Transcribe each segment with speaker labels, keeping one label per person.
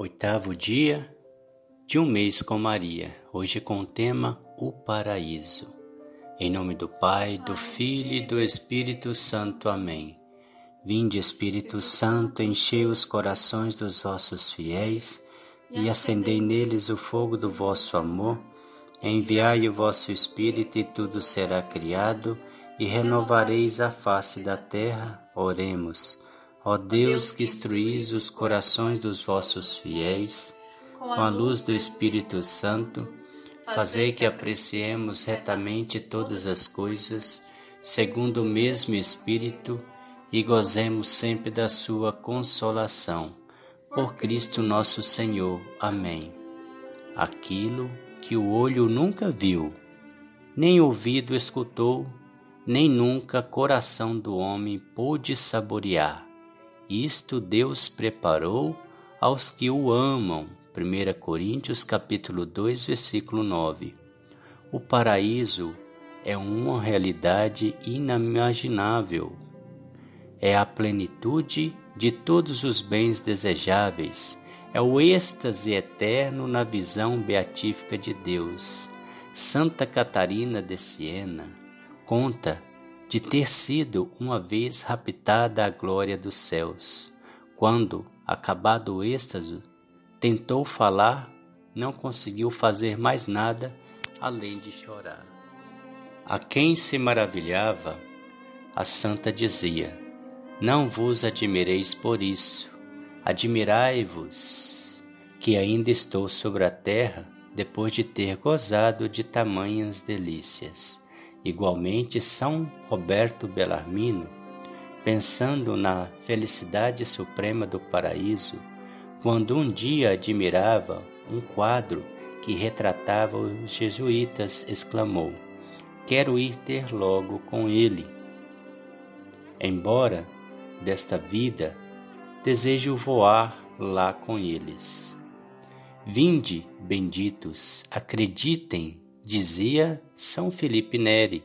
Speaker 1: Oitavo dia de um mês com Maria, hoje com o tema O Paraíso. Em nome do Pai, do Filho e do Espírito Santo. Amém. Vinde, Espírito Santo, enchei os corações dos vossos fiéis e acendei neles o fogo do vosso amor. Enviai o vosso Espírito e tudo será criado e renovareis a face da terra. Oremos. Ó Deus que instruís os corações dos vossos fiéis, com a luz do Espírito Santo, fazei que apreciemos retamente todas as coisas, segundo o mesmo Espírito, e gozemos sempre da sua consolação. Por Cristo nosso Senhor. Amém. Aquilo que o olho nunca viu, nem ouvido escutou, nem nunca coração do homem pôde saborear isto Deus preparou aos que o amam. 1 Coríntios capítulo 2, versículo 9. O paraíso é uma realidade inimaginável. É a plenitude de todos os bens desejáveis. É o êxtase eterno na visão beatífica de Deus. Santa Catarina de Siena conta de ter sido uma vez raptada à glória dos céus, quando, acabado o êxtase, tentou falar, não conseguiu fazer mais nada além de chorar. A quem se maravilhava, a santa dizia: Não vos admireis por isso, admirai-vos, que ainda estou sobre a terra depois de ter gozado de tamanhas delícias. Igualmente, São Roberto Bellarmino, pensando na felicidade suprema do paraíso, quando um dia admirava um quadro que retratava os jesuítas, exclamou: Quero ir ter logo com ele. Embora desta vida desejo voar lá com eles. Vinde, benditos, acreditem Dizia São Felipe Neri: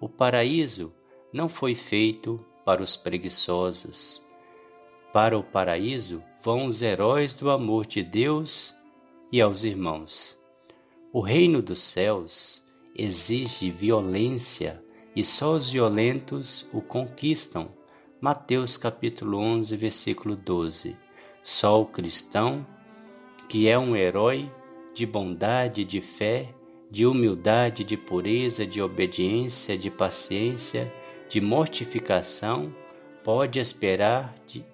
Speaker 1: o paraíso não foi feito para os preguiçosos. Para o paraíso vão os heróis do amor de Deus e aos irmãos. O reino dos céus exige violência e só os violentos o conquistam. Mateus capítulo 11, versículo 12. Só o cristão, que é um herói de bondade e de fé, de humildade, de pureza, de obediência, de paciência, de mortificação, pode esperar de,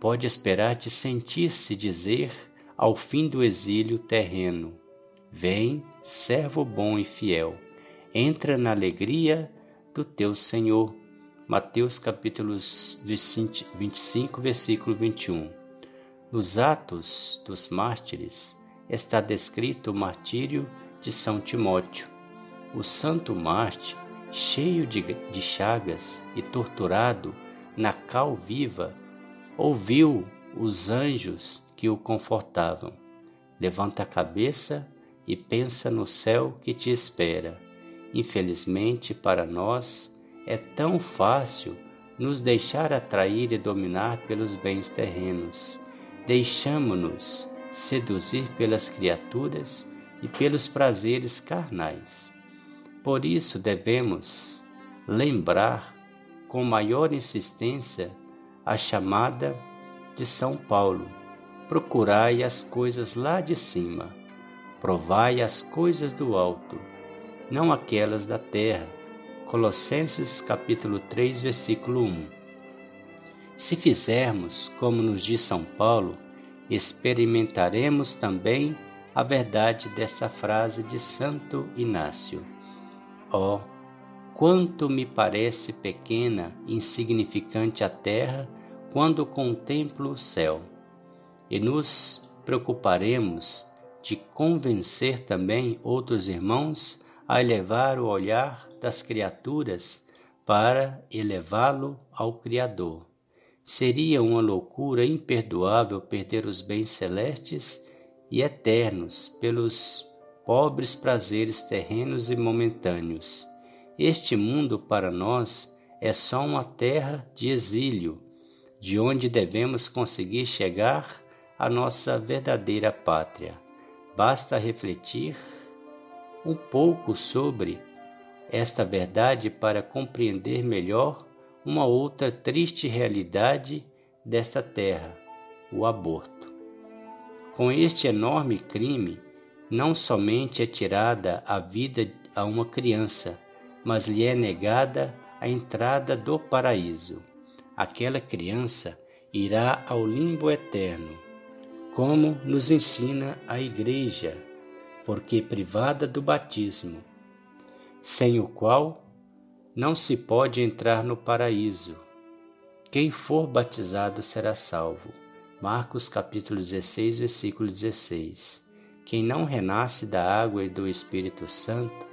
Speaker 1: pode esperar de sentir-se dizer ao fim do exílio terreno: Vem, servo bom e fiel, entra na alegria do teu Senhor. Mateus capítulo 25, versículo 21. Nos Atos dos Mártires está descrito o martírio de São Timóteo. O santo Marte, cheio de, de chagas e torturado na cal viva, ouviu os anjos que o confortavam. Levanta a cabeça e pensa no céu que te espera. Infelizmente para nós é tão fácil nos deixar atrair e dominar pelos bens terrenos. Deixamo-nos seduzir pelas criaturas e pelos prazeres carnais. Por isso devemos lembrar com maior insistência a chamada de São Paulo: procurai as coisas lá de cima, provai as coisas do alto, não aquelas da terra. Colossenses capítulo 3, versículo 1. Se fizermos como nos diz São Paulo, experimentaremos também a verdade dessa frase de Santo Inácio. Oh, quanto me parece pequena, insignificante a terra quando contemplo o céu. E nos preocuparemos de convencer também outros irmãos a elevar o olhar das criaturas para elevá-lo ao Criador. Seria uma loucura imperdoável perder os bens celestes e eternos pelos pobres prazeres terrenos e momentâneos. Este mundo para nós é só uma terra de exílio, de onde devemos conseguir chegar a nossa verdadeira pátria. Basta refletir um pouco sobre esta verdade para compreender melhor uma outra triste realidade desta terra, o aborto. Com este enorme crime, não somente é tirada a vida a uma criança, mas lhe é negada a entrada do paraíso. Aquela criança irá ao limbo eterno, como nos ensina a Igreja, porque privada do batismo, sem o qual não se pode entrar no paraíso. Quem for batizado será salvo. Marcos capítulo 16, versículo 16. Quem não renasce da água e do Espírito Santo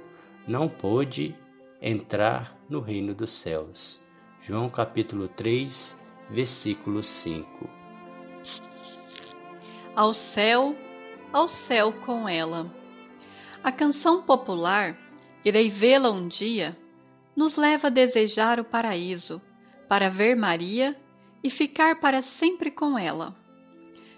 Speaker 1: não pôde entrar no reino dos céus. João capítulo 3, versículo 5.
Speaker 2: Ao céu, ao céu com ela. A canção popular, Irei vê-la um dia, nos leva a desejar o paraíso, para ver Maria e ficar para sempre com ela.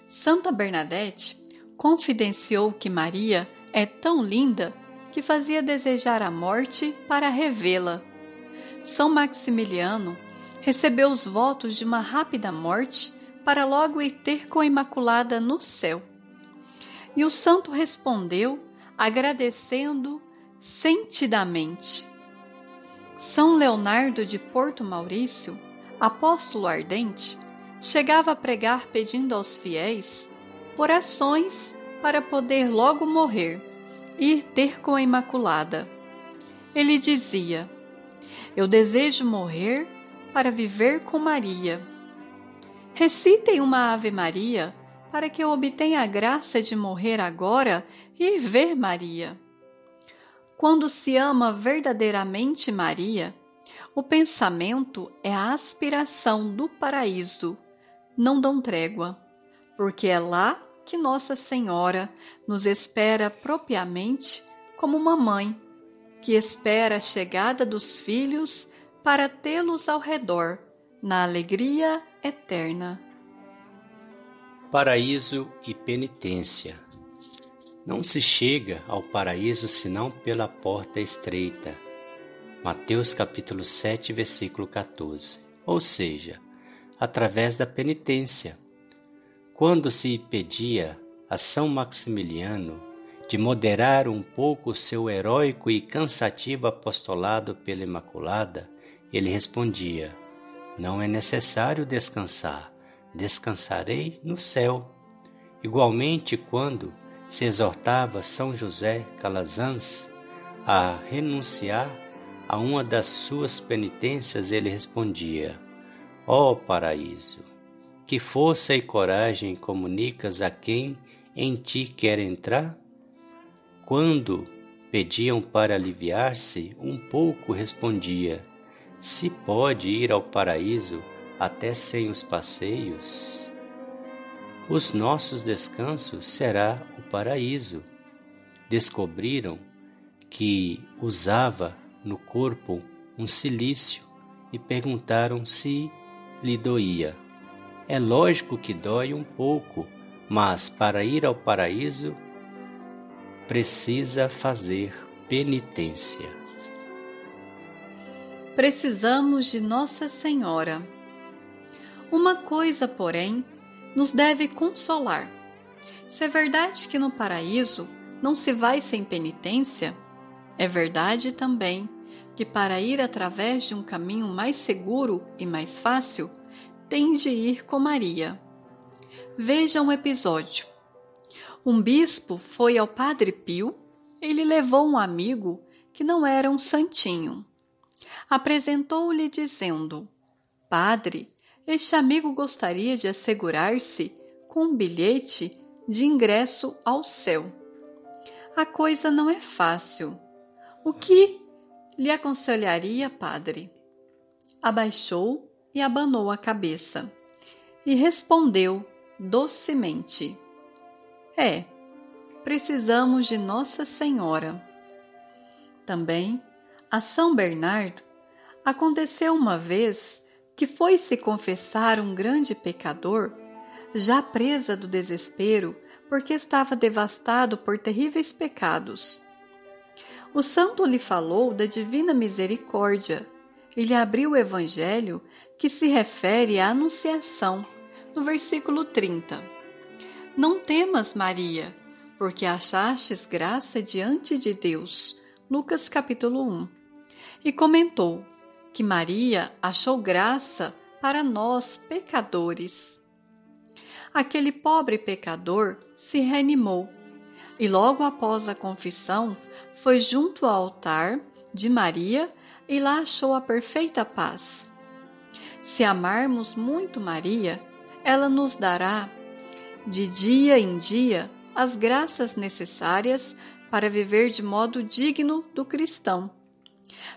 Speaker 2: Santa Bernadette confidenciou que Maria é tão linda que fazia desejar a morte para revê-la. São Maximiliano recebeu os votos de uma rápida morte para logo ir ter com a Imaculada no céu. E o santo respondeu, agradecendo sentidamente. São Leonardo de Porto Maurício, apóstolo ardente, chegava a pregar pedindo aos fiéis orações para poder logo morrer, ir ter com a Imaculada. Ele dizia: Eu desejo morrer para viver com Maria. Recitem uma Ave Maria para que eu obtenha a graça de morrer agora e ver Maria. Quando se ama verdadeiramente Maria, o pensamento é a aspiração do paraíso. Não dão trégua, porque é lá que Nossa Senhora nos espera propriamente como uma mãe que espera a chegada dos filhos para tê-los ao redor, na alegria eterna.
Speaker 1: Paraíso e penitência. Não se chega ao paraíso senão pela porta estreita. Mateus capítulo 7, versículo 14. Ou seja, através da penitência. Quando se pedia a São Maximiliano de moderar um pouco seu heróico e cansativo apostolado pela Imaculada, ele respondia: Não é necessário descansar, descansarei no céu. Igualmente, quando se exortava São José Calazans a renunciar a uma das suas penitências, ele respondia: Ó oh, paraíso, que força e coragem comunicas a quem em ti quer entrar? Quando pediam para aliviar-se, um pouco respondia: Se pode ir ao paraíso até sem os passeios? Os nossos descansos será paraíso. Descobriram que usava no corpo um silício e perguntaram se lhe doía. É lógico que dói um pouco, mas para ir ao paraíso precisa fazer penitência.
Speaker 2: Precisamos de Nossa Senhora. Uma coisa, porém, nos deve consolar se é verdade que no paraíso não se vai sem penitência, é verdade também que para ir através de um caminho mais seguro e mais fácil, tem de ir com Maria. Veja um episódio. Um bispo foi ao Padre Pio e lhe levou um amigo que não era um santinho. Apresentou-lhe dizendo: Padre, este amigo gostaria de assegurar-se com um bilhete de ingresso ao céu. A coisa não é fácil. O que lhe aconselharia, padre? Abaixou e abanou a cabeça e respondeu docemente: É, precisamos de Nossa Senhora. Também a São Bernardo aconteceu uma vez que foi se confessar um grande pecador já presa do desespero, porque estava devastado por terríveis pecados. O santo lhe falou da divina misericórdia e lhe abriu o evangelho que se refere à Anunciação, no versículo 30. Não temas, Maria, porque achastes graça diante de Deus. Lucas capítulo 1. E comentou que Maria achou graça para nós pecadores. Aquele pobre pecador se reanimou e logo após a confissão foi junto ao altar de Maria e lá achou a perfeita paz. Se amarmos muito Maria, ela nos dará, de dia em dia, as graças necessárias para viver de modo digno do cristão,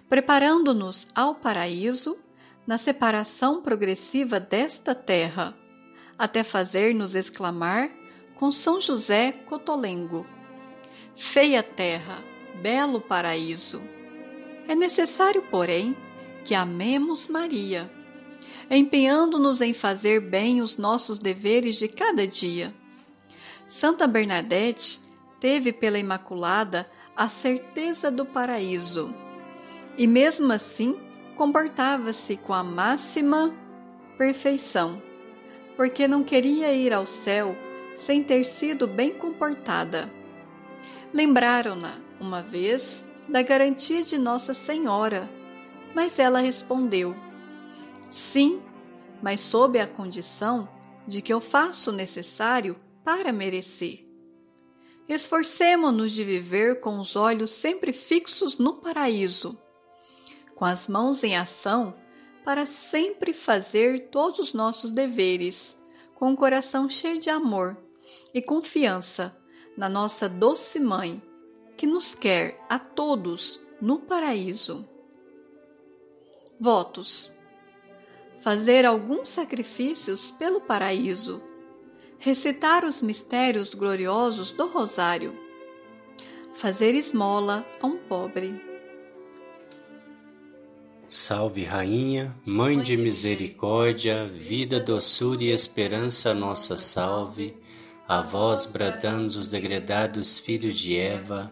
Speaker 2: preparando-nos ao paraíso na separação progressiva desta terra, até fazer-nos exclamar com São José Cotolengo: Feia terra, belo paraíso. É necessário, porém, que amemos Maria, empenhando-nos em fazer bem os nossos deveres de cada dia. Santa Bernadette teve pela Imaculada a certeza do paraíso e, mesmo assim, comportava-se com a máxima perfeição, porque não queria ir ao céu sem ter sido bem comportada. Lembraram-na, uma vez, da garantia de Nossa Senhora, mas ela respondeu: Sim, mas sob a condição de que eu faço o necessário para merecer. Esforcemo-nos de viver com os olhos sempre fixos no paraíso, com as mãos em ação para sempre fazer todos os nossos deveres, com o coração cheio de amor e confiança na nossa doce Mãe, que nos quer a todos no paraíso. Votos: Fazer alguns sacrifícios pelo paraíso, recitar os mistérios gloriosos do Rosário, fazer esmola a um pobre.
Speaker 1: Salve, Rainha, Mãe de misericórdia, vida, doçura e esperança, nossa salve. A vós bradamos os degredados filhos de Eva,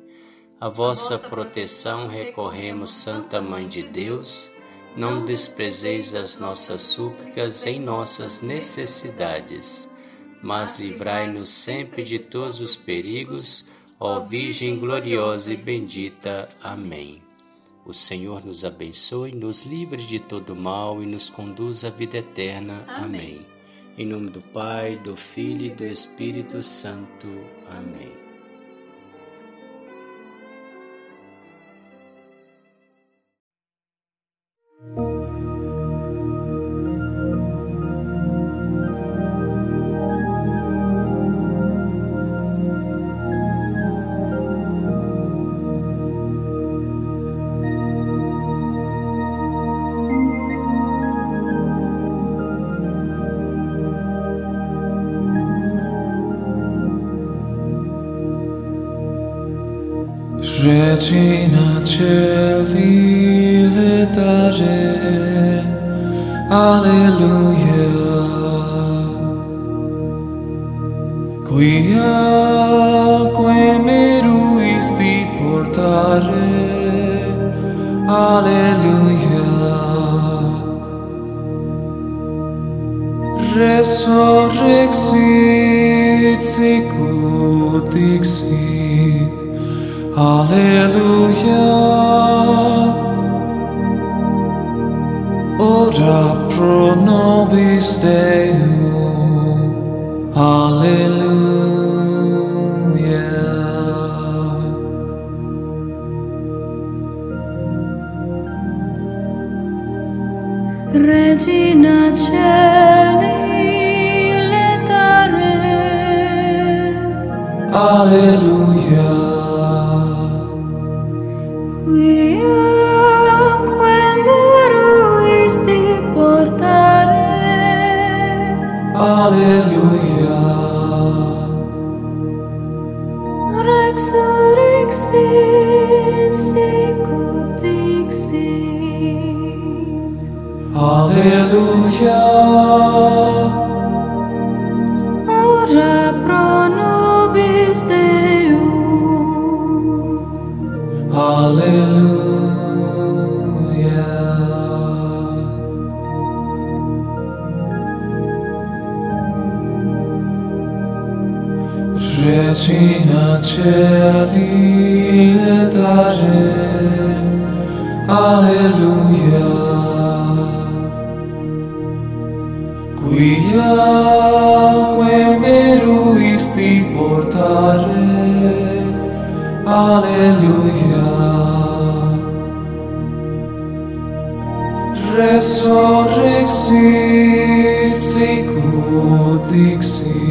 Speaker 1: A vossa proteção recorremos, Santa Mãe de Deus. Não desprezeis as nossas súplicas em nossas necessidades, mas livrai-nos sempre de todos os perigos, ó Virgem gloriosa e bendita. Amém. O Senhor nos abençoe, nos livre de todo mal e nos conduz à vida eterna. Amém. Amém. Em nome do Pai, do Filho e do Espírito Santo. Amém. Regina Celi letare Alleluia. Quia que meruisti portare Alleluia. Resurrexit sicut dixit. Alleluia. Ora pro nobis Deum. Alleluia.
Speaker 3: Regina Celi, leta Alleluia. cieli letare alleluia quia que meruisti portare. Alleluia resurrexit sicut dixit